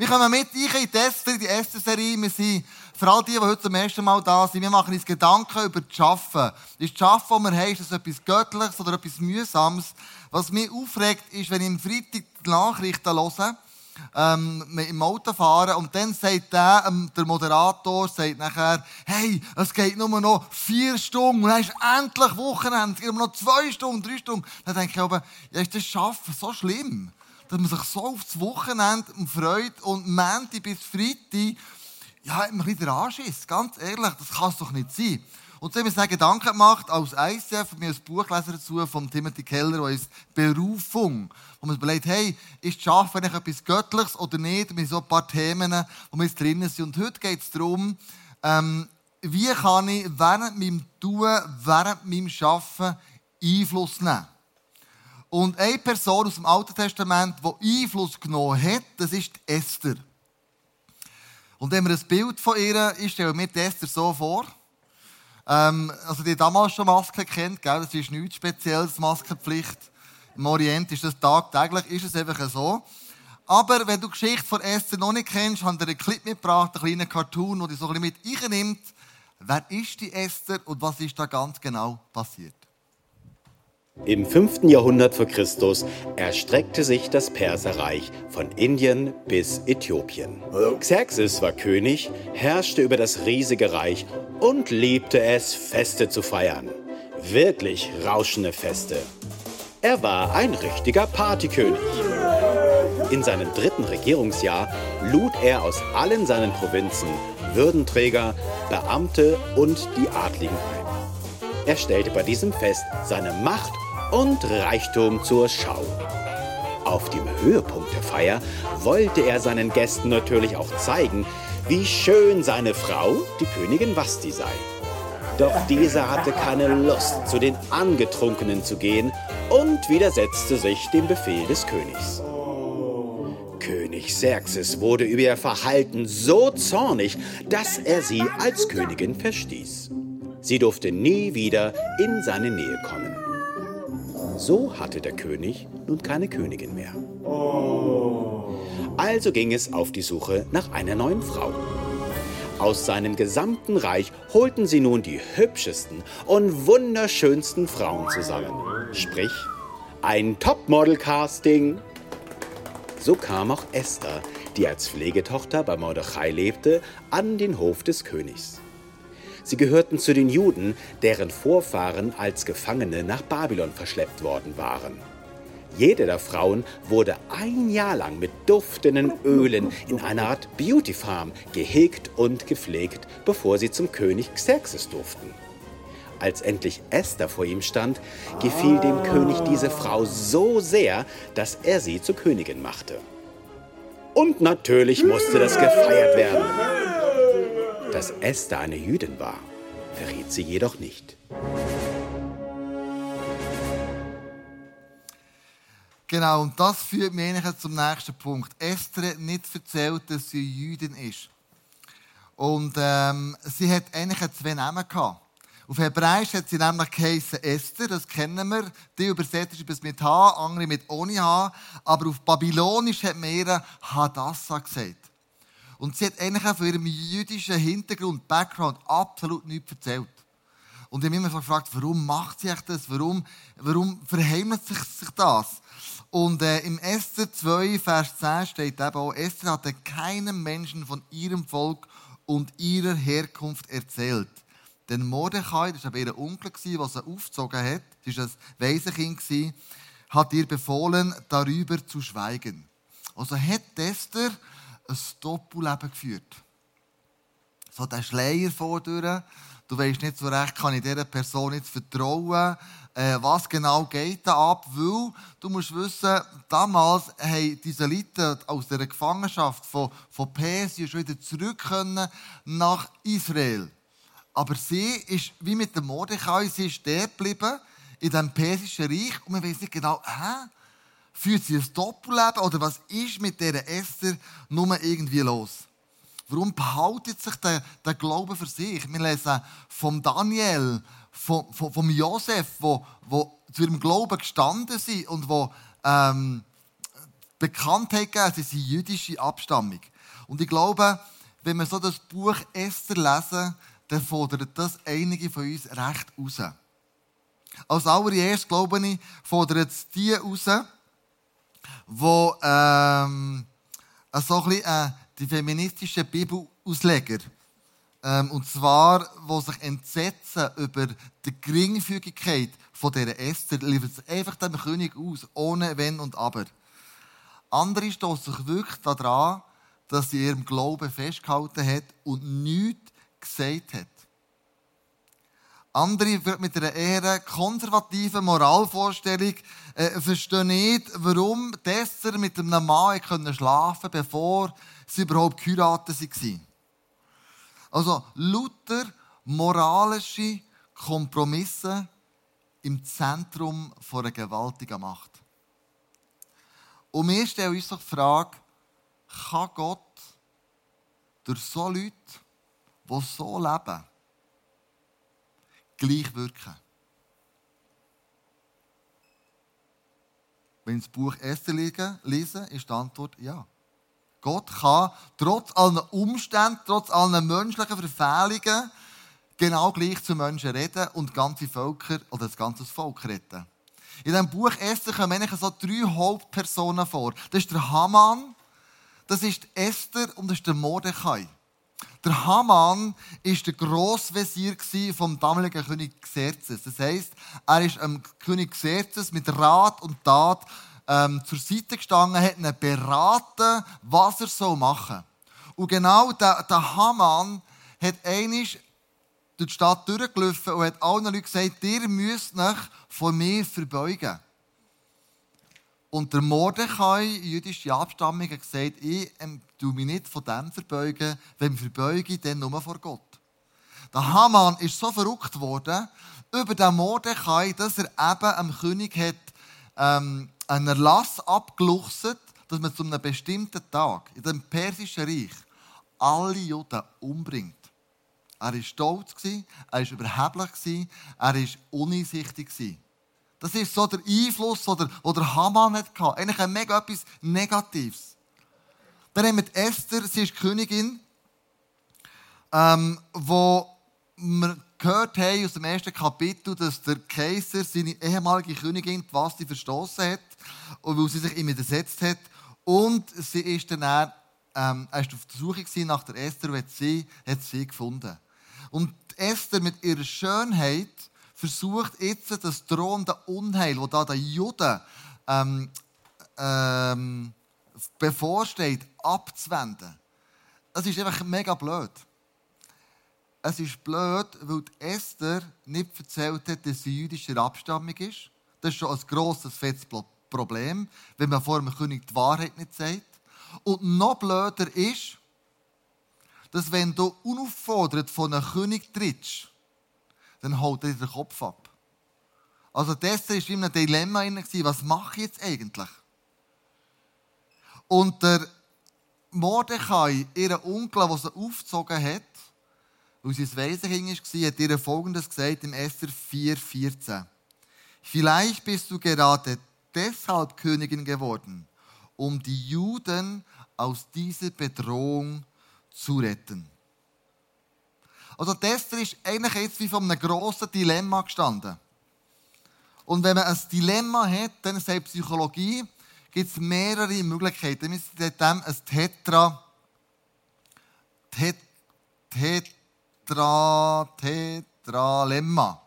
Wir kommen mit in die Esther, die Esther-Serie. Wir sind, für all die, die heute zum ersten Mal da sind, wir machen uns Gedanken über das Arbeiten. Ist das Arbeiten, das wir haben, ist das etwas Göttliches oder etwas Mühsames? Was mich aufregt, ist, wenn ich am Freitag die Nachrichten höre, ähm, im Auto fahren und dann sagt der, ähm, der Moderator sagt nachher, hey, es geht nur noch vier Stunden und dann ist endlich Wochenende, es geht nur noch zwei Stunden, drei Stunden. Dann denke ich aber, ja, ist das Schaffen so schlimm? Dass man sich so auf das Wochenende freut und Montag bis Freitag, ja, immer ein bisschen anschiss. Ganz ehrlich, das kann es doch nicht sein. Und so haben wir uns Gedanken gemacht, als ICF, mir ein Buch gelesen dazu von Timothy Keller, das heißt Berufung. Wo man überlegt, hey, ist Schaffen eigentlich etwas Göttliches oder nicht? Mit so ein paar Themen, wo wir drinnen sind. Und heute geht es darum, ähm, wie kann ich während meinem Tun, während meinem Arbeiten Einfluss nehmen? Und eine Person aus dem Alten Testament, die Einfluss genommen hat, das ist Esther. Und wenn wir ein Bild von ihr, ich stelle mir Esther so vor. Ähm, also die damals schon Maske kennt, gell? das ist nichts Spezielles, Maskenpflicht. Im Orient ist das tagtäglich, ist es einfach so. Aber wenn du die Geschichte von Esther noch nicht kennst, haben wir einen Clip mitgebracht, einen kleinen Cartoon, der dich so ein bisschen mit einnimmt. Wer ist die Esther und was ist da ganz genau passiert? Im 5. Jahrhundert vor Christus erstreckte sich das Perserreich von Indien bis Äthiopien. Xerxes war König, herrschte über das riesige Reich und liebte es, Feste zu feiern. Wirklich rauschende Feste. Er war ein richtiger Partykönig. In seinem dritten Regierungsjahr lud er aus allen seinen Provinzen Würdenträger, Beamte und die Adligen ein. Er stellte bei diesem Fest seine Macht und Reichtum zur Schau. Auf dem Höhepunkt der Feier wollte er seinen Gästen natürlich auch zeigen, wie schön seine Frau, die Königin Vasti, sei. Doch diese hatte keine Lust, zu den Angetrunkenen zu gehen und widersetzte sich dem Befehl des Königs. König Xerxes wurde über ihr Verhalten so zornig, dass er sie als Königin verstieß. Sie durfte nie wieder in seine Nähe kommen. So hatte der König nun keine Königin mehr. Also ging es auf die Suche nach einer neuen Frau. Aus seinem gesamten Reich holten sie nun die hübschesten und wunderschönsten Frauen zusammen. Sprich, ein Topmodel-Casting. So kam auch Esther, die als Pflegetochter bei Mordechai lebte, an den Hof des Königs. Sie gehörten zu den Juden, deren Vorfahren als Gefangene nach Babylon verschleppt worden waren. Jede der Frauen wurde ein Jahr lang mit duftenden Ölen in einer Art Beauty Farm gehegt und gepflegt, bevor sie zum König Xerxes durften. Als endlich Esther vor ihm stand, gefiel dem König diese Frau so sehr, dass er sie zur Königin machte. Und natürlich musste das gefeiert werden. Dass Esther eine Jüdin war, verriet sie jedoch nicht. Genau, und das führt mich zum nächsten Punkt. Esther hat nicht erzählt, dass sie Jüdin ist. Und ähm, sie hat eigentlich zwei Namen gehabt. Auf Hebräisch hat sie nämlich geheißen Esther, das kennen wir. Die übersetzt ist mit H, andere mit ohne H. Aber auf Babylonisch hat man ihr Hadassah gesagt. Und sie hat eigentlich auch von ihrem jüdischen Hintergrund, Background, absolut nichts erzählt. Und ich habe mich immer gefragt, warum macht sie das? Warum, warum verheimlicht sich, sich das? Und äh, im Esther 2, Vers 10 steht eben auch, Esther hatte keinem Menschen von ihrem Volk und ihrer Herkunft erzählt. Denn Mordechai, das war ihr Onkel, der sie aufgezogen hat, sie war ein Waisenkind, hat ihr befohlen, darüber zu schweigen. Also hat Esther ein Doppelleben geführt. So der Schleier vordurch. Du weißt nicht so recht, kann ich dieser Person jetzt vertrauen, äh, was genau geht da ab, weil du musst wissen, damals haben diese Leute aus der Gefangenschaft von, von Persien schon wieder zurück können nach Israel. Aber sie ist, wie mit dem Mordechai, sie ist dort geblieben, in dem persischen Reich, und man weiß nicht genau, hä? Führt sie ein Doppelleben oder was ist mit dieser Esther nur irgendwie los? Warum behaltet sich der, der Glaube für sich? Wir lesen vom Daniel, vom, vom, vom Josef, wo, wo zu ihrem Glauben gestanden sind und wo ähm, Bekanntheit gegeben, sie sind jüdische Abstammung. Und ich glaube, wenn wir so das Buch Esther lesen, dann fordert das einige von uns recht raus. Als allererst, glaube ich, fordert es die raus, die ähm, so ein bisschen, äh, die feministischen Bibelausleger ähm, und zwar, wo sich entsetzen über die Geringfügigkeit von dieser Esther, liefert es einfach dem König aus, ohne Wenn und Aber. Andere stoßen sich wirklich daran, dass sie ihrem Glauben festgehalten hat und nichts gesagt hat. Andere mit einer eher konservativen Moralvorstellung äh, verstehen nicht, warum Esther mit einem Mann schlafen konnte, bevor sie überhaupt geheiratet waren. Also lauter moralische Kompromisse im Zentrum von einer gewaltigen Macht. Und wir stellen uns doch die Frage, kann Gott durch so Leute, die so leben, gleich wirken? Wenn Sie das Buch Esther lesen, ist die Antwort ja. Gott kann trotz allen Umständen, trotz allen menschlichen Verfehlungen genau gleich zu Menschen reden und ganze Völker oder das ganze Volk retten. In diesem Buch Esther kommen eigentlich so drei Hauptpersonen vor. Das ist der Haman, das ist Esther und das ist der Mordechai. Der Haman ist der Grossvezier vom damaligen König Xerxes. Das heisst, er ist dem König Xerxes mit Rat und Tat ähm, zur Seite gestanden, hat ihn beraten, was er so machen soll. Und genau der, der Haman hat einisch durch die Stadt durchgelaufen und hat allen Leuten gesagt, ihr müsst euch von mir verbeugen. Und der Mordechai, jüdische Abstammung, hat gesagt, ich ähm, tu mich nicht von dem verbeugen, wenn ich verbeuge, dann nur vor Gott. Der Haman ist so verrückt worden über den Mordechai, dass er eben am König hat ähm, einen Erlass abgeluchset, dass man zu einem bestimmten Tag in dem persischen Reich alle Juden umbringt. Er war stolz, er war überheblich, er war uneinsichtig. Das ist so der Einfluss, den der, der Haman hatte. Eigentlich ein mega etwas Negatives. Dann haben wir Esther, sie ist Königin, ähm, wo man gehört haben aus dem ersten Kapitel, dass der Kaiser seine ehemalige Königin, was sie verstoßen hat, weil sie sich ihm widersetzt hat. Und sie ist dann, dann ähm, ist auf der Suche nach der Esther und hat sie, hat sie gefunden. Und Esther mit ihrer Schönheit versucht jetzt das drohende Unheil, das da den Juden ähm, ähm, bevorsteht, abzuwenden. Das ist einfach mega blöd es ist blöd, weil Esther nicht erzählt hat, dass sie jüdischer Abstammung ist. Das ist schon ein grosses, fettes Problem, wenn man vor dem König die Wahrheit nicht sagt. Und noch blöder ist, dass wenn du unaufgefordert von einem König trittst, dann holt er den Kopf ab. Also Esther war in einem Dilemma, was mache ich jetzt eigentlich? Und der Mordechai, ihren Onkel, der sie aufgezogen hat, weil sie ein Waisenkind war, hat ihr Folgendes gesagt im Esther 4,14. Vielleicht bist du gerade deshalb Königin geworden, um die Juden aus dieser Bedrohung zu retten. Also Esther ist eigentlich jetzt wie von einem grossen Dilemma gestanden. Und wenn man ein Dilemma hat, dann in der Psychologie gibt es mehrere Möglichkeiten. Wir nennen dem ein Tetra, Tet, Tet, Tetra, Tetralemma.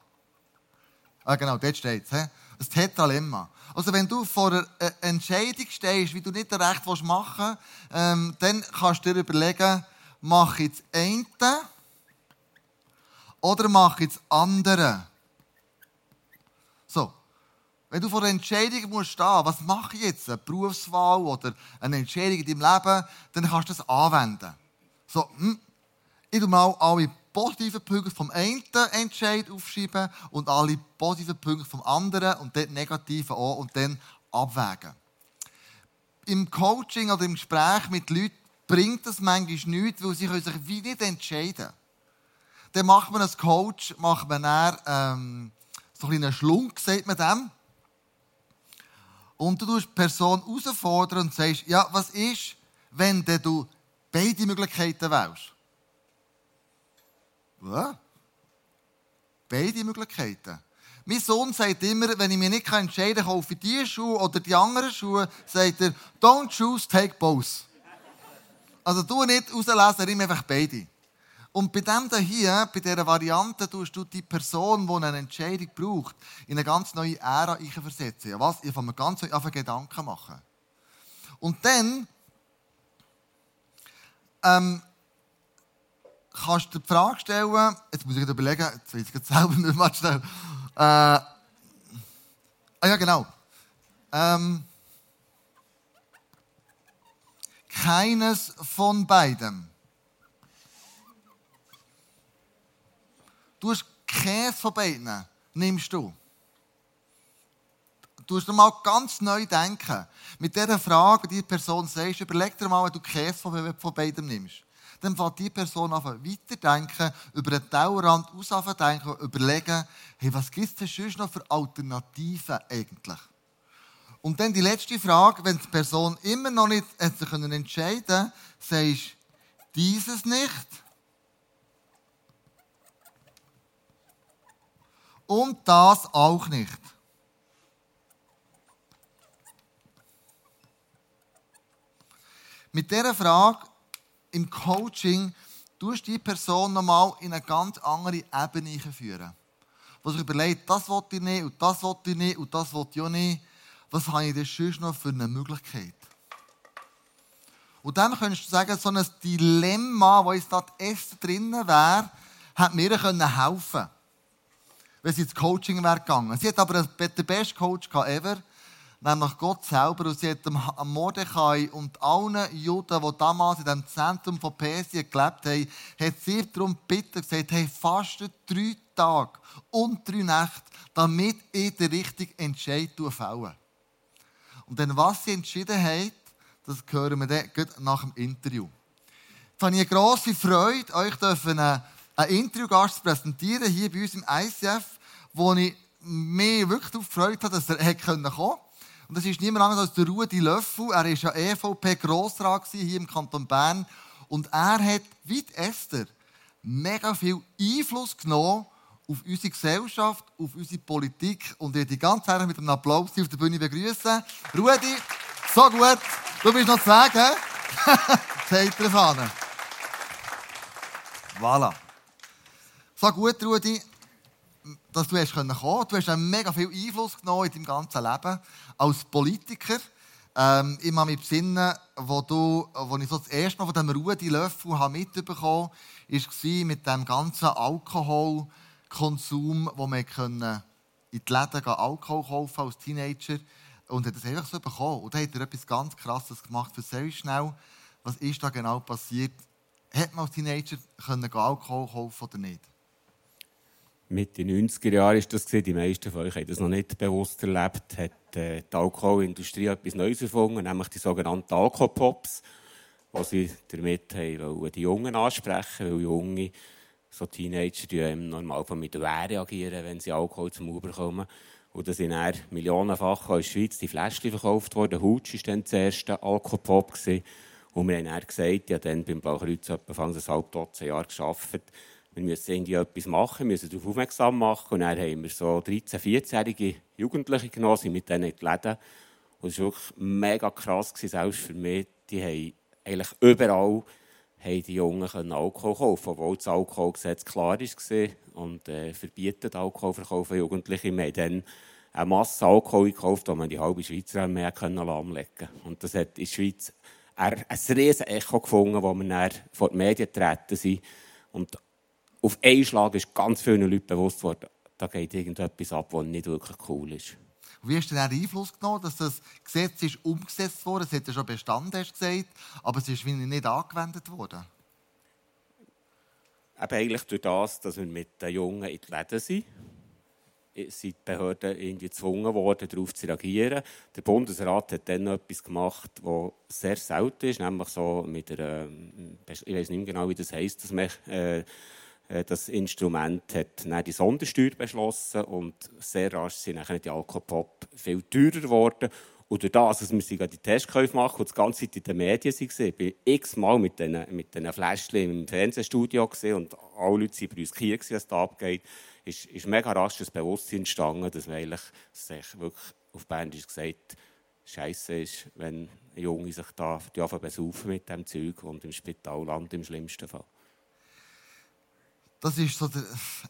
Ah, genau, dort steht es. Ein Tetralemma. Also, wenn du vor einer Entscheidung stehst, wie du nicht recht machen willst, ähm, dann kannst du dir überlegen, mache ich das eine oder mache ich das andere. So. Wenn du vor einer Entscheidung musst stehen, was mache ich jetzt? Eine Berufswahl oder eine Entscheidung in deinem Leben, dann kannst du das anwenden. So, hm, ich tu mal alle positiven Punkte vom einen Entscheid aufschreiben und alle positiven Punkte vom anderen und dort negativen auch und dann abwägen. Im Coaching oder im Gespräch mit Leuten bringt das manchmal nichts, weil sie sich wie nicht entscheiden können. Dann macht man als Coach macht man dann, ähm, so ein einen Schlunk, sagt man dem. Und du tust die Person herausfordern und sagst, ja, was ist, wenn du beide Möglichkeiten wählst? Ja. Beide Möglichkeiten. Mein Sohn sagt immer, wenn ich mich nicht entscheiden kann, kaufe ich diese Schuhe oder die anderen Schuhe, sagt er, don't choose, take both. Also du nicht rauslesen, nimm einfach beide. Und bei dem hier, bei dieser Variante, tust du die Person, die eine Entscheidung braucht, in eine ganz neue Ära versetzen. Ja, was? Ich fange mir ganz neu Gedanken machen. Und dann ähm, kannst du die Frage stellen, jetzt muss ich überlegen, jetzt weiß ich jetzt selber nicht mehr schnell. Äh, ah ja, genau. Ähm, keines von beiden. Du hast keines von beiden, nimmst du. Du musst mal ganz neu denken. Mit dieser Frage, die, die Person sagt, überleg dir mal, wenn du Käse von, von beidem nimmst. Dann fängt die Person an weiterdenken, über den Tellerrand denken, überlegen, hey, was gibt es denn noch für Alternativen eigentlich? Und dann die letzte Frage, wenn die Person immer noch nicht entscheiden kann, sagst du, dieses nicht und das auch nicht. Mit dieser Frage im Coaching tust du die Person nochmal in eine ganz andere Ebene führen. Wo sich überlegt, das will ich nicht und das will ich nicht und das will ich auch nicht. Was habe ich denn sonst noch für eine Möglichkeit? Und dann könntest du sagen, so ein Dilemma, wo jetzt da Esther drinnen wäre, hat mir helfen können. Wenn sie ins Coaching wäre gegangen. Sie hat aber den besten Coach ever nämlich Gott selber. Und sie hat am Mordechai und allen Juden, die damals in dem Zentrum von Persien gelebt haben, hat sie darum gebeten gesagt, hey, fastet drei Tage und drei Nächte, damit ich den richtigen Entscheid fällen Und dann, was sie entschieden hat, das hören wir dann nach dem Interview. Jetzt habe ich eine grosse Freude, euch einen, einen Interviewgast zu präsentieren, hier bei uns im ICF, wo ich mich wirklich darauf gefreut habe, dass er kommen konnte. Und das ist niemand anderes als der Rudi Löffel. Er war ja EVP-Grossrat hier im Kanton Bern. Und er hat, wie Esther, mega viel Einfluss genommen auf unsere Gesellschaft, auf unsere Politik. Und ich die ganz herzlich mit einem Applaus auf der Bühne begrüßen. Rudi, so gut. Du bist noch zu sagen. Sagt er Fahne. Voilà. So gut, Rudi dass du hast kommen Du hast mega viel Einfluss genommen in deinem ganzen Leben als Politiker. Ähm, ich kann mich besinnen, wo, du, wo ich so das erste Mal von diesem Rudi Löffel mitbekommen habe, war mit dem ganzen Alkoholkonsum, wo man in die Läden Alkohol kaufen als Teenager und hat das einfach so bekommen. Und da hat er etwas ganz Krasses gemacht. Erzähl schnell, was ist da genau passiert? Hat man als Teenager können Alkohol kaufen oder nicht? Mitte 90er Jahre ist das Die meisten von euch haben das noch nicht bewusst erlebt. Hat äh, die Alkoholindustrie etwas Neues erfunden, nämlich die sogenannten Alkopops, wo sie damit haben, die Jungen ansprechen, weil Junge, so Teenager, die im Normalfall mit Wehr reagieren, wenn sie Alkohol zum Uber kommen. Und da sind dann millionenfach in der Schweiz die Fläschchen verkauft worden. Hutsch war dann das erste Alkopop. Und wir haben dann gesagt, ja, dann beim Blaukreuz etwa ein halb Dutzend Jahre gearbeitet wir müssen irgendwie etwas machen, müssen darauf aufmerksam machen. Und dann haben wir so 13-, 14-jährige Jugendliche genommen, mit denen in die Läden. Und es war wirklich mega krass, selbst für mich. Die haben eigentlich überall haben die Jungen Alkohol kaufen, obwohl das Alkoholgesetz klar war und äh, verbietet Alkoholverkauf an Jugendlichen. Wir haben dann eine Masse Alkohol gekauft, die man die halbe Schweiz mehr lahmlegen konnte. Und das hat in der Schweiz ein riesen Echo gefunden, wo wir dann vor die Medien getreten sind. Und auf einen Schlag ist ganz vielen Leuten bewusst worden, da geht irgendetwas ab, was nicht wirklich cool ist. wie hast du denn Einfluss genommen, dass das Gesetz ist umgesetzt wurde? Es hat ja schon bestanden, hast gesagt, aber es ist nicht angewendet worden. Eben eigentlich durch das, dass wir mit den Jungen in den Läden sind, sind die Behörden irgendwie gezwungen worden, darauf zu reagieren. Der Bundesrat hat dann etwas gemacht, was sehr selten ist, nämlich so mit einer, ich weiß nicht mehr genau, wie das heisst, dass man äh, das Instrument hat dann die Sondersteuer beschlossen und sehr rasch sind dann die Alkopop viel teurer geworden. durch das, dass wir die Testkäufe machen und die ganze Zeit in den Medien waren, ich bin x-mal mit diesen, mit diesen Fläschchen im Fernsehstudio und alle Leute waren bei uns hier, was da abgeht, ist, ist mega rasch das Bewusstsein entstanden, dass man eigentlich sich wirklich auf Bändisch gesagt Scheiße ist, wenn Junge sich da besaufen mit dem Zeug und im Spital landen im schlimmsten Fall. Das ist so der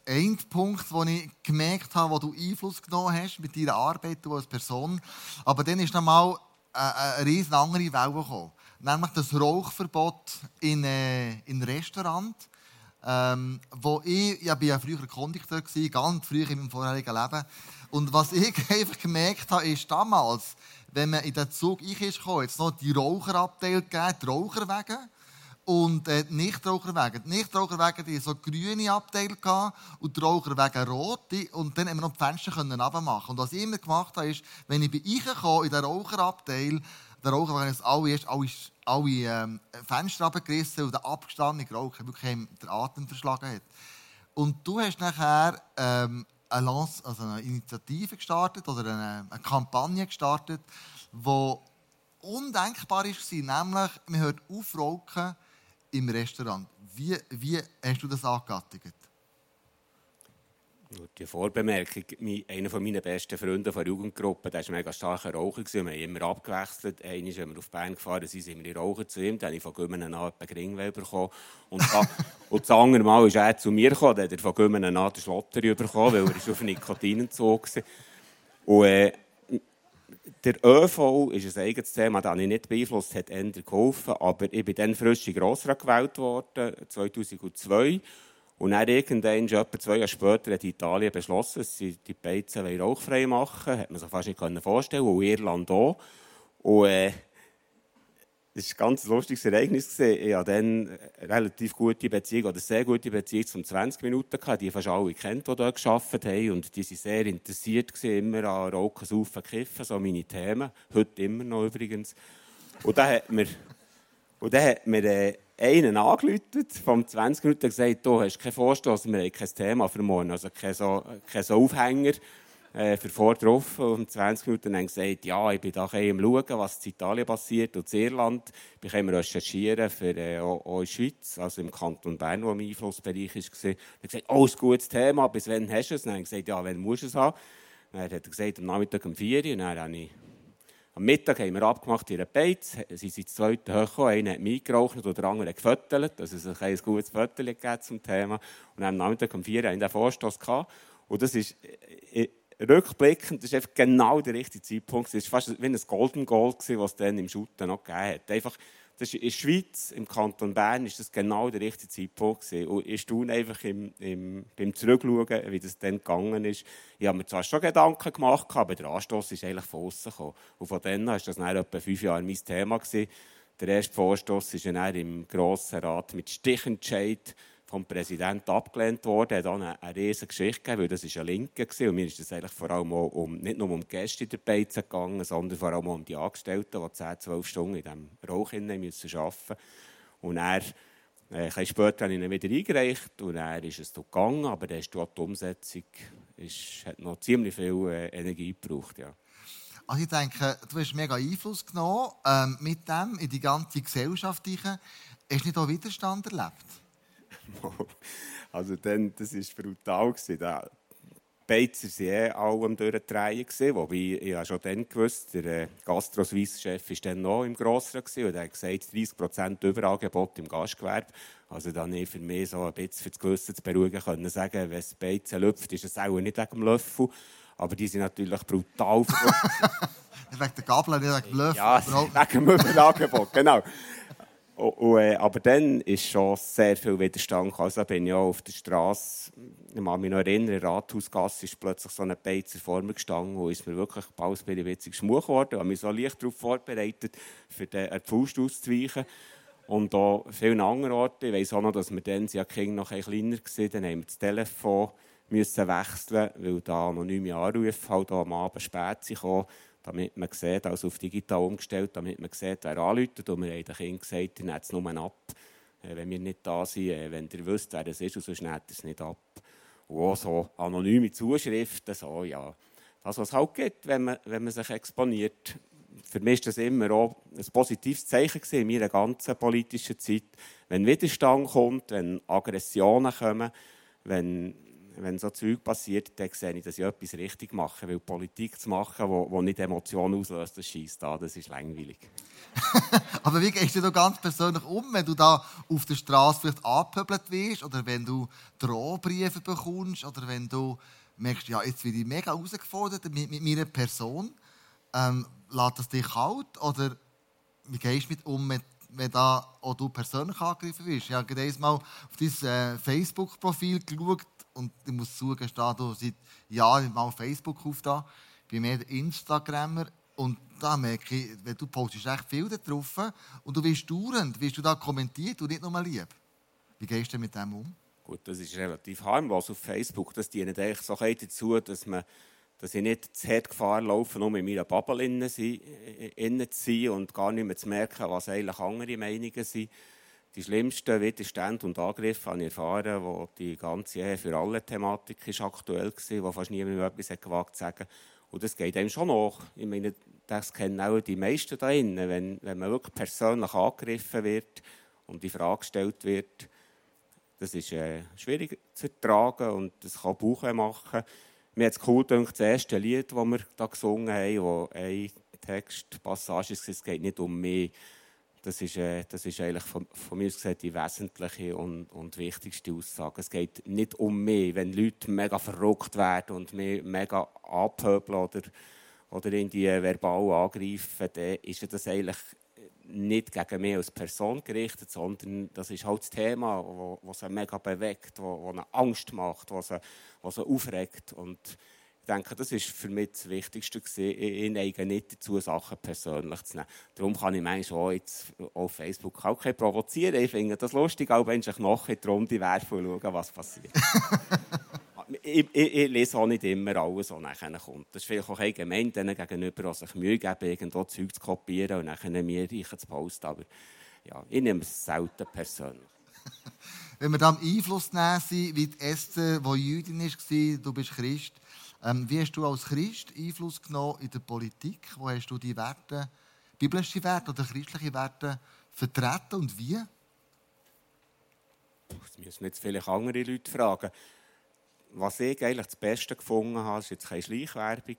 eine Punkt, wo ich gemerkt habe, wo du Einfluss genommen hast mit deiner Arbeit, du als Person. Aber dann ist noch mal eine, riesen andere Welle gekommen. Nämlich das Rauchverbot in, äh, in Restaurant. Ähm, wo ich, ich bin ja früher Kondukteur ganz früh in meinem vorherigen Leben. Und was ich einfach gemerkt habe, ist damals, wenn man in den Zug ich ist jetzt noch die Raucherabteil gegeben, die Raucherwege und äh, die Nichtraucherwege. Die Nichtraucherwege die so grüne Abteile und die Raucherwege rote und dann haben wir noch die Fenster können abmachen. Und was ich immer gemacht habe, ist, wenn ich bei kam, in der Raucherabteil, der Raucher, es alle erst alle, alle ähm, Fenster abgerissen und der abgestandene Raucher wirklich den Atem verschlagen hat. Und du hast nachher ähm, eine, Lance, also eine Initiative gestartet oder eine, eine Kampagne gestartet, die undenkbar war, nämlich man hört auf Rauchen im Restaurant. Wie, wie hast du das angegattet? Die Vorbemerkung, einer meiner besten Freunde der Jugendgruppe, der war ein mega starker Raucher. Wir haben immer abgewechselt. Einmal, wenn wir auf Bern gefahren sind, sind wir Rauchen zu ihm. Dann habe ich von Gümmenen an einen Gringwell bekommen. Und, da, und das andere Mal ist er zu mir gekommen. Dann hat er von Gümmenen an den Schlotter bekommen, weil er auf Nikotinentzug war. Und äh, der ÖV ist ein eigenes Thema, das ich nicht beeinflusst, hat eher geholfen. Aber ich bin dann frisch in Grossrat gewählt worden, 2002. Und dann irgendwann, etwa zwei Jahre später, hat Italien beschlossen, dass sie die Beizen rauchfrei machen Hat man sich fast nicht vorstellen können. Und Irland auch. Und äh, das war ein ganz lustiges Ereignis. Ich hatte dann eine relativ gute Beziehung, oder sehr gute Beziehung zum 20 Minuten gehabt, die fast alle kennt, die dort gearbeitet haben. Und die waren sehr interessiert, immer an Rauchen, Saufen, Kiffen, so meine Themen. Heute immer noch übrigens. Und dann hat mir, und dann hat mir äh, einen angerufen, vom 20 Minuten gesagt, du hast keinen Vorstoß, wir haben kein Thema für morgen, also kein so, kein so Aufhänger äh, für vorgetroffen und 20 Minuten dann gesagt, ja, ich bin da am schauen, was in Italien passiert und in Irland. Ich bin recherchieren für äh, auch, in Schweiz, also im Kanton Bern, wo mein Einflussbereich war. Er hat gesagt, oh, ist ein gutes Thema, bis wann hast du es? Dann habe ich gesagt, ja, wann musst du es haben? Dann hat er gesagt, am Nachmittag um 4 Uhr. Und dann habe ich am Mittag haben wir abgemacht in einer Beiz. Sie sind zu zweit hochgekommen. Einer hat mich geraucht und der andere hat gefüttert. Also es ein gutes Fötterchen zum Thema. Und am Nachmittag um 4 Uhr hatten wir einen Vorstoß. Gehabt. Und das ist äh, rückblickend, das ist einfach genau der richtige Zeitpunkt. Es war fast wie ein Golden Goal, was es dann im Shooten noch gegeben hat. Einfach, das ist in der Schweiz, im Kanton Bern, ist das genau der richtige Zeitpunkt gewesen. Und ich staune einfach im, im, beim Zurückschauen, wie das dann gegangen ist. Ich habe mir zwar schon Gedanken gemacht, aber der Anstoß ist eigentlich von außen gekommen. Und von dann an war das dann etwa fünf Jahre mein Thema gewesen. Der erste Vorstoß ist dann im Grossen Rat mit Stichentscheid vom Präsidenten abgelehnt worden. Er hat dann eine, riesige Geschichte gegeben, weil das ein Linke war. Und mir ist es eigentlich vor allem um, nicht nur um die Gäste in der Beize gegangen, sondern vor allem um die Angestellten, die 10, 12 Stunden in diesem Rauch arbeiten müssen. Und er, äh, ein später habe ich ihn wieder eingereicht und er ist es gegangen, aber dann ist die Umsetzung ist, hat noch ziemlich viel äh, Energie gebraucht. Ja. Also ich denke, du hast mega Einfluss genommen ähm, mit dem in die ganze Gesellschaft. Hast du nicht auch Widerstand erlebt? also dann, das war brutal. Da, Beizer waren eh alle am Durchdrehen. Wobei ich habe schon dann gewusst, der äh, Gastro-Swiss-Chef war dann noch im Grossrat und er hat gesagt, 30% Überangebot im Gastgewerbe. Also dann ich für mich so ein bisschen für das Gewissen zu beruhigen können sagen, wenn es Beizen lüpft, ist es auch nicht wegen dem Löffel. Aber die sind natürlich brutal. wegen der Gabel, nicht wegen dem Löffel. Ja, wegen dem Überangebot, genau. Und, äh, aber dann ist schon sehr viel Widerstand. Also bin ich auch auf der Straße, ich kann mich noch erinnern, in der Rathausgasse ist plötzlich so eine Beizer vor mir gestanden und ist mir wirklich bald ein witzig schmuch geworden. Ich habe mich so leicht darauf vorbereitet, für den äh, Fuß auszuweichen. Und auch vielen anderen Orten. Ich weiss auch noch, dass wir dann, ja Kinder noch ein kleiner waren, dann haben wir das Telefon müssen wechseln, weil da anonyme Anrufe halt am Abend spät sind damit man sieht, also auf digital umgestellt, damit man sieht, wer anruft. Und wir haben den Kindern gesagt, ihr nehmt es nur ab, äh, wenn wir nicht da sind, äh, wenn ihr wisst, wer es ist, und sonst nehmt es nicht ab. Und auch so anonyme Zuschriften, so, ja, das, was es halt gibt, wenn man, wenn man sich exponiert, für mich war das immer auch ein positives Zeichen in meiner ganzen politischen Zeit. Wenn Widerstand kommt, wenn Aggressionen kommen, wenn, wenn so Zeug passiert, dann sehe ich, dass ich etwas richtig mache. Weil Politik zu machen, die nicht Emotionen auslöst, das schießt da, das ist langweilig. Aber wie gehst du da ganz persönlich um, wenn du da auf der Straße vielleicht angepöbelt wirst oder wenn du Drohbriefe bekommst oder wenn du merkst, ja, jetzt werde ich mega herausgefordert mit, mit meiner Person. Ähm, lässt das dich kalt oder wie gehst du mit um, mit, wenn da auch du persönlich angegriffen wirst? Ich habe gerade mal auf dein äh, Facebook-Profil geschaut und ich muss zugeben, du seit Jahren mal Facebook auf. Ich bin mehr Instagrammer und da merke ich, wenn du postest recht viel drauf und du wirst dauernd, wirst du da kommentiert und nicht nur lieb. Wie gehst du mit dem um? Gut, das ist relativ harmlos auf Facebook. Das dient eigentlich so dazu, dass, man, dass ich nicht zu hart Gefahr laufe, nur in meiner Bubble zu sein und gar nicht mehr zu merken, was eigentlich andere Meinungen sind. Die schlimmsten Widerstände und Angriffe habe ich erfahren, wo die ganze Ehe für alle Thematik ist aktuell war, wo fast niemand mehr etwas gewagt zu sagen. Und das geht einem schon nach. Ich meine, das kennen auch die meisten da drinnen. Wenn, wenn man wirklich persönlich angegriffen wird und die Frage gestellt wird, das ist äh, schwierig zu ertragen und das kann Bauch machen. Mir hat es cool gedacht, das erste Lied, das wir da gesungen haben, wo ein Textpassage ist, es geht nicht um mich. Das ist, äh, das ist eigentlich von, von mir aus die wesentliche und, und wichtigste Aussage. Es geht nicht um mich. Wenn Leute mega verrückt werden und mich mega abhöbeln oder, oder in die verbal angreifen, dann ist das eigentlich nicht gegen mich als Person gerichtet, sondern das ist halt das Thema, wo sie mega bewegt, wo eine Angst macht, wo sie, aufregt. Und denke, das ist für mich das Wichtigste gewesen. Ich neige nicht dazu, Sachen persönlich zu nehmen. Darum kann ich manchmal auch jetzt auf Facebook auch kein provozieren. Ich finde das lustig, auch wenn ich noch in die Runde werfe und schaue, was passiert. ich, ich, ich, lese auch nicht immer alles, was nachher kommt. Das ist vielleicht auch ein gemein denen gegenüber, die sich Mühe geben, irgendwo Zeug zu kopieren und nachher mir zu posten. Aber ja, ich nehme es selten persönlich. Wenn wir da am Einfluss nehmen wie die Esther, die Jüdin war, du bist Christ, ähm, wie hast du als Christ Einfluss genommen in der Politik? Wo hast du die Werte, biblische Werte oder christliche Werte vertreten und wie? Das müssen jetzt vielleicht andere Leute fragen. Was ich eigentlich das Beste gefunden habe, ist jetzt keine Schleichwerbung,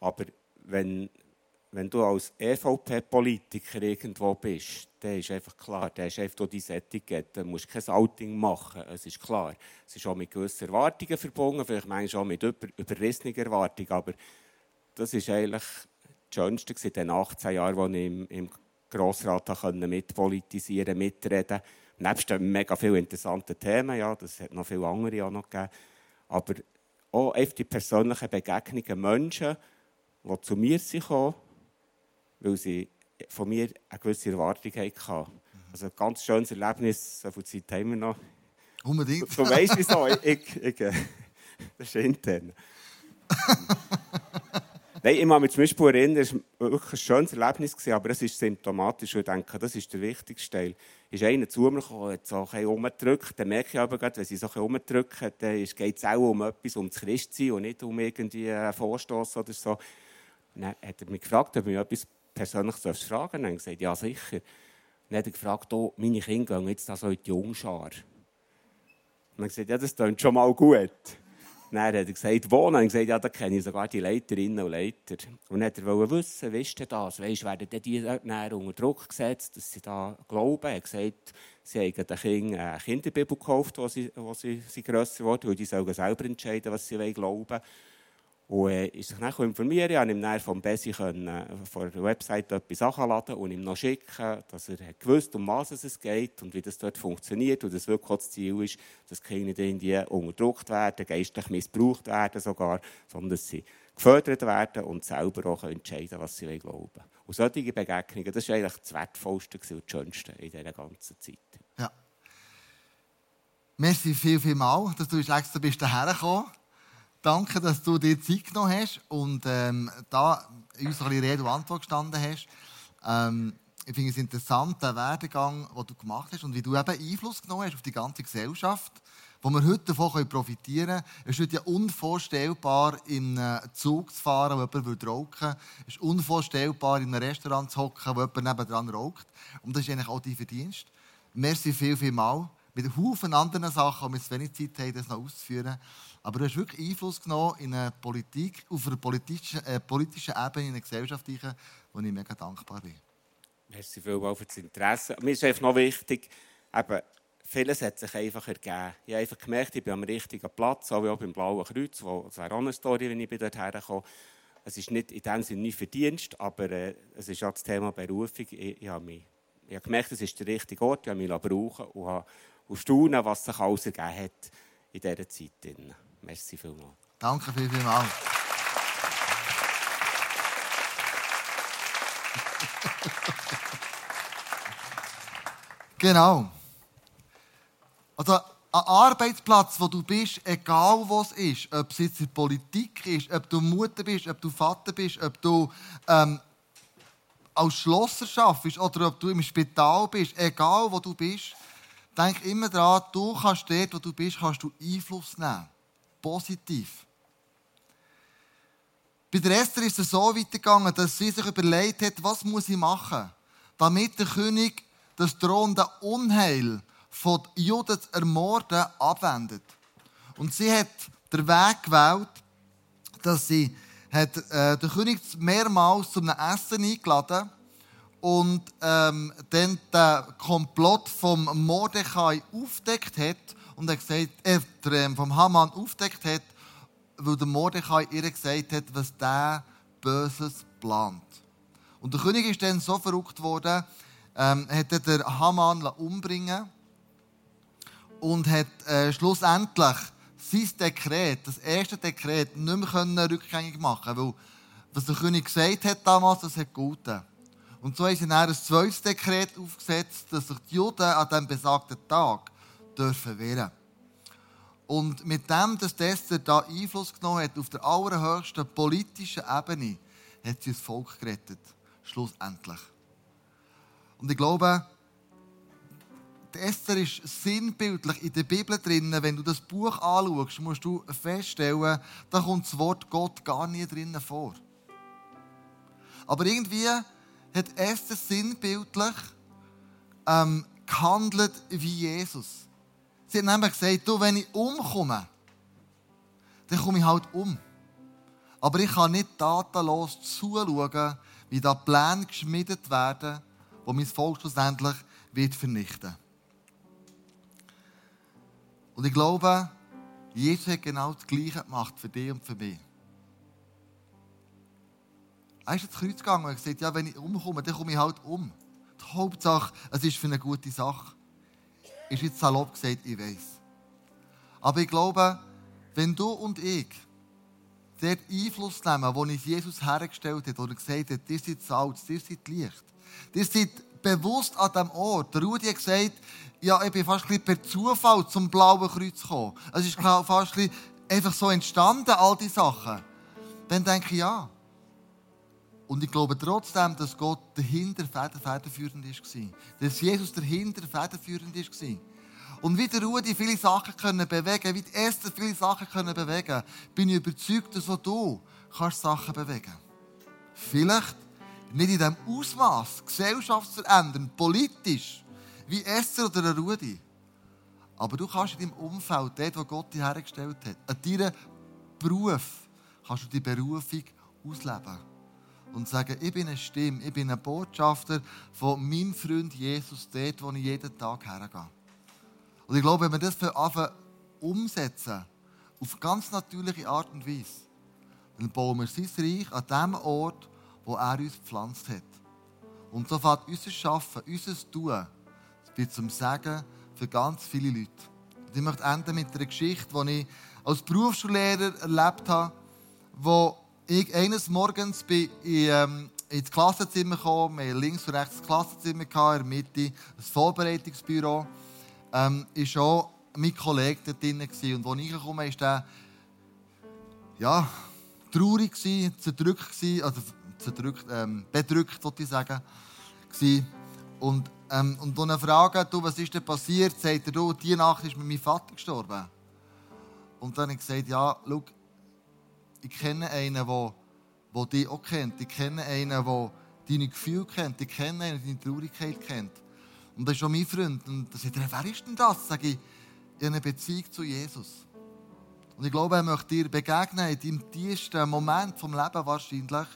aber wenn, wenn du als EVP-Politiker irgendwo bist, dann ist einfach klar, dann hast einfach dein Etikett, dann musst kein Outing machen, es ist klar. Es ist auch mit gewissen Erwartungen verbunden, vielleicht manchmal auch mit über, überrissenen Erwartungen, aber das ist eigentlich das Schönste in den 18 Jahren, als ich im, im Grossrat mitpolitisieren, mitreden Nebst mega vielen interessanten Themen, ja, das hat noch viele andere auch noch gegeben, aber auch die persönlichen Begegnungen Menschen, die zu mir sind weil sie von mir eine gewisse Erwartung hatten. Also ein ganz schönes Erlebnis, so viel Zeit haben wir noch. Unbedingt. Du, du weißt wieso, ich, ich, ich, äh, das ist intern. Nein, ich kann mich zum Beispiel erinnern, es war wirklich ein schönes Erlebnis, aber es ist symptomatisch und ich denke, das ist der wichtigste Teil. Ist einer zu mir gekommen, hat so ein umgedrückt, dann merke ich aber gerade, wenn sie so ein umdrücken, dann geht es auch um etwas, um das Christsein und nicht um irgendwie einen Vorstoß oder so. Dann hat er mich gefragt, ob ich etwas persönlich fragen habe ich gesagt, ja sicher. Dann hat er gefragt, oh, meine Kinder gehen jetzt da so in die Jungschar. Und ich gesagt, ja, das klingt schon mal gut. Dann hat er gesagt, wo? Dann habe ich gesagt, ja, da kenne ich sogar die Leiterinnen und Leiter. Und dann wollte er wissen, wie ist denn das? Weißt, werden die dann unter Druck gesetzt, dass sie da glauben? Er hat gesagt, sie haben den Kindern eine Kinderbibel gekauft, wo sie, wo sie, sie grösser wurden, weil sollen selber entscheiden, was sie glauben wollen. Und äh, ist sich informieren, ich konnte ihm vom Bessi können, äh, von der Website etwas nachladen und ihm noch schicken, dass er gewusst um was es geht und wie das dort funktioniert und das wirklich das Ziel ist, dass nicht irgendwie unterdrückt werden, geistlich missbraucht werden sogar, sondern dass sie gefördert werden und selber auch entscheiden was sie glauben wollen. Und solche Begegnungen, das war eigentlich das Wertvollste und das Schönste in dieser ganzen Zeit. Ja. Merci viel, viel mal, dass du extra bist hierher gekommen Danke, dass du dir Zeit genommen hast und ähm, da uns ein bisschen Rede und Antwort gestanden hast. Ähm, ich finde es interessant, den Werdegang, den du gemacht hast und wie du eben Einfluss genommen hast auf die ganze Gesellschaft, wo wir heute davon profitieren können. Es ist heute ja unvorstellbar, in einem Zug zu fahren, wo jemand rauchen würde. Es ist unvorstellbar, in einem Restaurant zu hocken, wo jemand nebenan raucht. Und das ist eigentlich auch dein Verdienst. Merci viel, viel mal. Mit Haufen anderen Sachen, wo wir zu wenig Zeit haben, das noch auszuführen. Aber du hast wirklich Einfluss genommen in eine Politik, auf einer politischen, äh, politischen Ebene, in eine Gesellschaft, wo ich mega dankbar bin. Merci vielmals für das Interesse. Mir ist einfach noch wichtig, eben, vieles hat sich einfach ergeben. Ich habe einfach gemerkt, ich bin am richtigen Platz, auch beim Blauen Kreuz, wo, das wäre auch eine Story, wenn ich dort herkomme. Es ist nicht in dem Sinne nicht Verdienst, aber äh, es ist auch das Thema Berufung. Ich, ich habe, mich, ich habe gemerkt, es ist der richtige Ort, ich habe mich brauchen und habe und staunen, was sich alles ergeben hat in dieser Zeit. Merci vielmals. Danke vielmals. genau. Also, ein Arbeitsplatz, wo du bist, egal wo es ist, ob es jetzt in Politik ist, ob du Mutter bist, ob du Vater bist, ob du ähm, als Schlosser arbeitest oder ob du im Spital bist, egal wo du bist, denk immer daran, du kannst dort, wo du bist, kannst du Einfluss nehmen. Positiv. Bei der Esther ist es so weitergegangen, dass sie sich überlegt hat, was muss ich machen, damit der König das drohende Unheil von Juden zu ermorden abwendet. Und sie hat den Weg gewählt, dass sie hat, äh, den König mehrmals zu einem Essen eingeladen und ähm, dann den Komplott vom Mordechai aufdeckt hat und er gesagt, äh, vom Haman aufdeckt hat weil der Mordechai ihr gesagt hat, was der Böses plant. Und der König ist dann so verrückt worden, ähm, hat der Haman umbringen und hat äh, schlussendlich sein Dekret, das erste Dekret, nicht mehr rückgängig machen weil was der König gesagt hat damals, das hat guten. Und so haben sie dann ein zweites Dekret aufgesetzt, dass sich die Juden an diesem besagten Tag dürfen wehren und mit dem, dass Esther da Einfluss genommen hat auf der allerhöchsten politischen Ebene, hat sie das Volk gerettet. Schlussendlich. Und ich glaube, Esther ist sinnbildlich in der Bibel drin. Wenn du das Buch anschaust, musst du feststellen, da kommt das Wort Gott gar nie drinnen vor. Aber irgendwie hat Esther sinnbildlich ähm, gehandelt wie Jesus. Sie hat nämlich gesagt, du, wenn ich umkomme, dann komme ich halt um. Aber ich kann nicht tatenlos zuschauen, wie da Pläne geschmiedet werden, die mein Volk schlussendlich wird vernichten Und ich glaube, Jesus hat genau das Gleiche gemacht für dich und für mich. Er ist ins Kreuz gegangen und hat gesagt, ja, wenn ich umkomme, dann komme ich halt um. Die Hauptsache, es ist für eine gute Sache ist jetzt salopp gesagt, ich weiß. Aber ich glaube, wenn du und ich dort Einfluss nehmen, wo uns Jesus hergestellt hat, wo er gesagt hat, ihr seid Salz, ihr seid Licht. Ihr seid bewusst an diesem Ort. Der Rudi hat gesagt, ja, ich bin fast per Zufall zum Blauen Kreuz gekommen. Es ist fast ein einfach so entstanden, all diese Sachen. Dann denke ich, ja, und ich glaube trotzdem, dass Gott dahinter federführend war. Dass Jesus dahinter federführend war. Und wie der Rudi viele Sachen können bewegen wie die Esther viele Sachen können bewegen bin ich überzeugt, dass auch du kannst Sachen bewegen Vielleicht nicht in dem Ausmaß, Gesellschaft zu ändern, politisch, wie Esther oder Rudi. Aber du kannst in deinem Umfeld, dort, wo Gott dich hergestellt hat, an deinem Beruf, kannst du die Berufung ausleben und sagen, ich bin eine Stimme, ich bin ein Botschafter von meinem Freund Jesus, dort, wo ich jeden Tag hergehe. Und ich glaube, wenn wir das anfangen umsetzen, auf ganz natürliche Art und Weise, dann bauen wir sein Reich an dem Ort, wo er uns gepflanzt hat. Und so fängt unser Schaffen, unser Tun, wird zum Sagen für ganz viele Leute. Und ich möchte enden mit einer Geschichte, die ich als Berufsschullehrer erlebt habe, wo ich eines Morgens bin ich, ähm, ins Klassenzimmer gekommen. Wir links und rechts das Klassenzimmer, in der Mitte ein Vorbereitungsbüro. Ähm, ist auch mein Kollege dort drin. Und als ich gekommen bin, war der ja, traurig, zerdrückt, also zerdrückt, ähm, bedrückt, wollte ich sagen. Und, ähm, und dann frage, du, was ist denn passiert? Sagt er, du, die Nacht ist meinem Vater gestorben. Und dann habe ich gesagt, ja, schau, ich kenne einen, der, der dich auch kennt. Ich kenne einen, der deine Gefühle kennt. Ich kenne einen, der deine Traurigkeit kennt. Und das ist auch mein Freund. Und dann sagt er, wer ist denn das? Sag ich, ich habe eine Beziehung zu Jesus. Und ich glaube, er möchte dir begegnen in deinem tiefsten Moment vom Leben wahrscheinlich,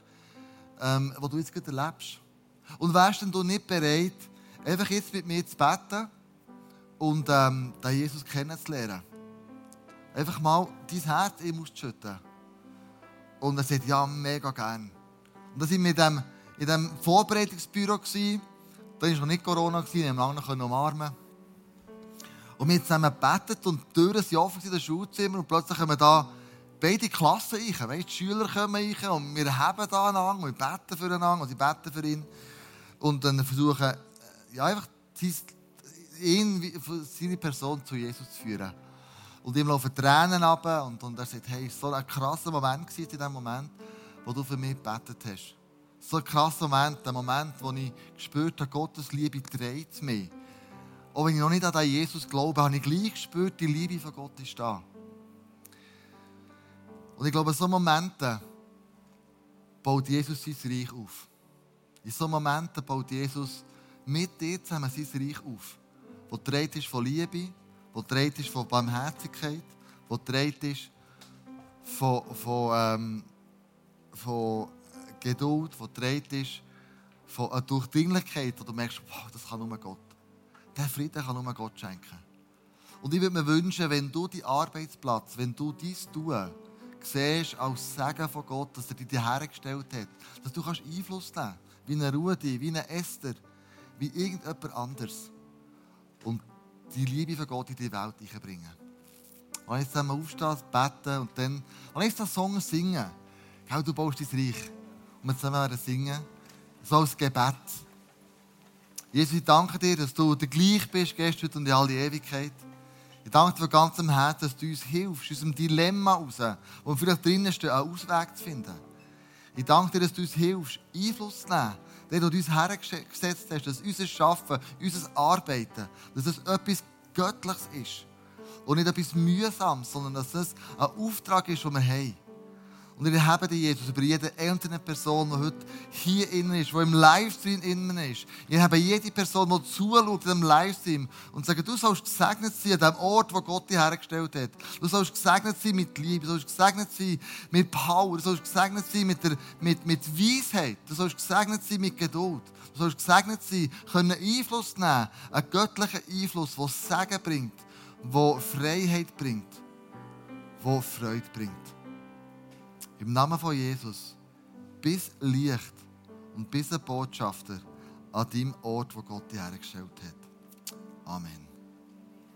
ähm, wo du jetzt gerade erlebst. Und wärst denn du nicht bereit, einfach jetzt mit mir zu beten und ähm, den Jesus kennenzulernen? Einfach mal dein Herz ihm auszuschütten. Und er sagt, ja, mega gern. Und dann sind wir in diesem, in diesem Vorbereitungsbüro. Da war noch nicht Corona, wir haben lange umarmen Und wir haben zusammen gebetet und die Türen sind offen in den Schulzimmer und plötzlich kommen da beide Klassen rein. Weißt, die Schüler kommen rein und wir haben da einander wir beten füreinander und sie beten für ihn. Und dann versuchen, äh, ja, einfach ihn, seine Person zu Jesus zu führen. Und ihm laufen Tränen ab und, und er sagt, hey, war so ein krasser Moment in dem Moment, wo du für mich gebetet hast. So ein krasser Moment, der Moment, wo ich gespürt habe, Gottes Liebe trägt mich. Auch wenn ich noch nicht an Jesus glaube, habe ich gleich gespürt, die Liebe von Gott ist da. Und ich glaube, in solchen Momenten baut Jesus sein Reich auf. In solchen Momenten baut Jesus mit dir zusammen sein Reich auf. Wo dreht ist von Liebe, wo dreht ist von Barmherzigkeit, wo dreht ist von, von, ähm, von Geduld, wo dreht ist von einer Durchdringlichkeit, wo du merkst, wow, das kann nur Gott. Der Frieden kann nur Gott schenken. Und ich würde mir wünschen, wenn du deinen Arbeitsplatz, wenn du dies tun, siehst als Segen von Gott, dass er dich hergestellt hat, dass du kannst Einfluss nehmen kannst, wie eine Rudi, wie eine Esther, wie irgendjemand anders. Und die Liebe von Gott in die Welt bringen. Und jetzt zusammen aufstehen, beten und dann, und jetzt den Song singen. Gell, du baust dein Reich. Und wir zusammen werden singen. So als Gebet. Jesus, ich danke dir, dass du der gleich bist, gestern und in all die Ewigkeit. Ich danke dir von ganzem Herzen, dass du uns hilfst, aus dem Dilemma raus, wo vielleicht drinnen stehen, einen Ausweg zu finden. Ich danke dir, dass du uns hilfst, Einfluss zu nehmen der du uns hergesetzt hast, dass unser Schaffen, unser Arbeiten, dass es etwas Göttliches ist. Und nicht etwas Mühsames, sondern dass es ein Auftrag ist, den wir haben. Und wir haben dich, Jesus, über jede einzelne Person, die heute hier innen ist, die im Livestream innen ist. Wir haben jede Person, die zuschaut in dem Livestream und sagt, du sollst gesegnet sein an dem Ort, wo Gott dich hergestellt hat. Du sollst gesegnet sein mit Liebe, du sollst gesegnet sein mit Power, du sollst gesegnet sein mit, der, mit, mit Weisheit, du sollst gesegnet sein mit Geduld. Du sollst gesegnet sein, können Einfluss nehmen, einen göttlichen Einfluss, der Segen bringt, der Freiheit bringt, der Freude bringt. Im Namen von Jesus, bis Licht und bis ein Botschafter an dem Ort, wo Gott dich hergestellt hat. Amen.